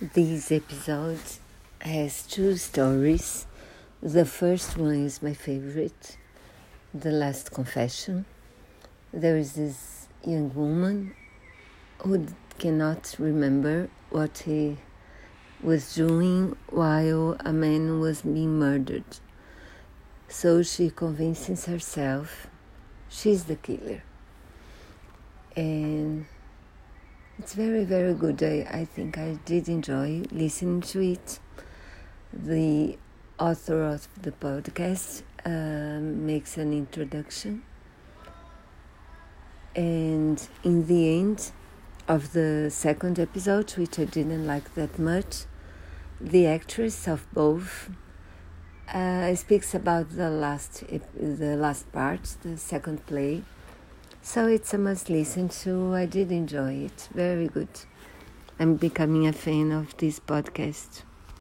This episode has two stories. The first one is my favorite, The Last Confession. There is this young woman who cannot remember what he was doing while a man was being murdered. So she convinces herself she's the killer. And it's very, very good. I, I think I did enjoy listening to it. The author of the podcast uh, makes an introduction. And in the end of the second episode, which I didn't like that much, the actress of both uh, speaks about the last the last part, the second play so it's a must listen to. I did enjoy it. Very good. I'm becoming a fan of this podcast.